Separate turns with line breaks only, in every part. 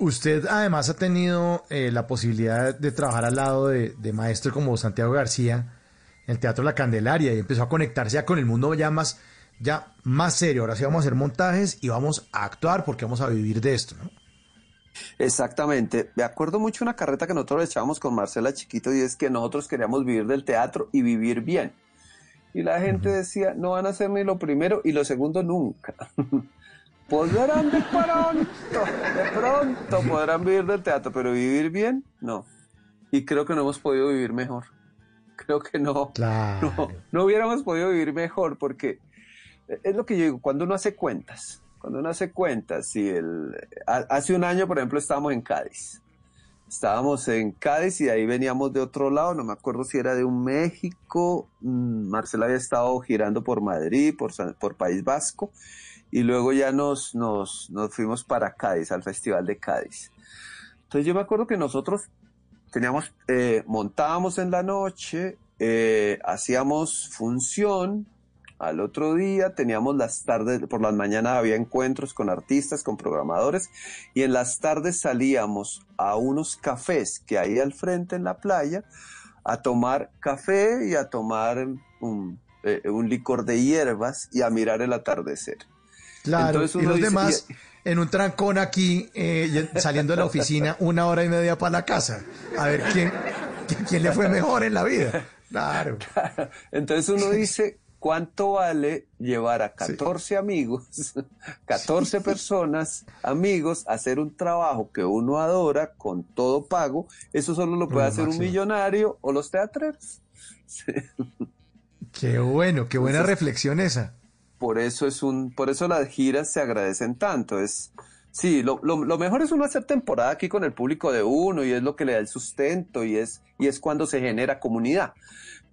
Usted además ha tenido eh, la posibilidad de trabajar al lado de, de maestros como Santiago García en el Teatro La Candelaria y empezó a conectarse ya con el mundo ya más, ya más serio. Ahora sí vamos a hacer montajes y vamos a actuar porque vamos a vivir de esto, ¿no?
Exactamente. Me acuerdo mucho una carreta que nosotros echábamos con Marcela Chiquito y es que nosotros queríamos vivir del teatro y vivir bien. Y la gente decía, no van a hacer ni lo primero y lo segundo nunca. podrán de pronto, de pronto podrán vivir del teatro, pero vivir bien, no. Y creo que no hemos podido vivir mejor. Creo que no. No, no hubiéramos podido vivir mejor porque es lo que yo digo, cuando uno hace cuentas, cuando uno hace cuentas, si el, hace un año, por ejemplo, estábamos en Cádiz. Estábamos en Cádiz y ahí veníamos de otro lado, no me acuerdo si era de un México, mm, Marcela había estado girando por Madrid, por, por País Vasco, y luego ya nos, nos, nos fuimos para Cádiz, al Festival de Cádiz. Entonces yo me acuerdo que nosotros teníamos, eh, montábamos en la noche, eh, hacíamos función, al otro día teníamos las tardes, por las mañanas había encuentros con artistas, con programadores, y en las tardes salíamos a unos cafés que hay al frente en la playa a tomar café y a tomar un, eh, licor de hierbas y a mirar el atardecer.
Claro, y los demás en un trancón aquí, eh, saliendo de la oficina, una hora y media para la casa, a ver quién, quién le fue mejor en la vida. Claro.
Entonces uno dice, ¿Cuánto vale llevar a 14 amigos, 14 personas, amigos, a hacer un trabajo que uno adora con todo pago? Eso solo lo puede hacer un millonario o los teatreros.
Qué bueno, qué buena reflexión esa.
Por eso es un, por eso las giras se agradecen tanto. Es, sí, lo, lo, mejor es uno hacer temporada aquí con el público de uno y es lo que le da el sustento y es, y es cuando se genera comunidad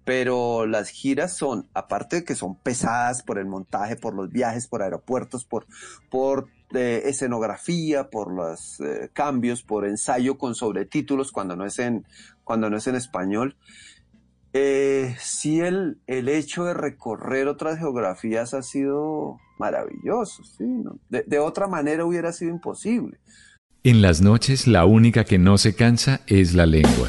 pero las giras son, aparte de que son pesadas por el montaje, por los viajes, por aeropuertos, por, por eh, escenografía, por los eh, cambios, por ensayo con sobretítulos cuando no es en, cuando no es en español. Eh, sí, el, el hecho de recorrer otras geografías ha sido maravilloso, ¿sí? de, de otra manera hubiera sido imposible.
En las noches la única que no se cansa es la lengua.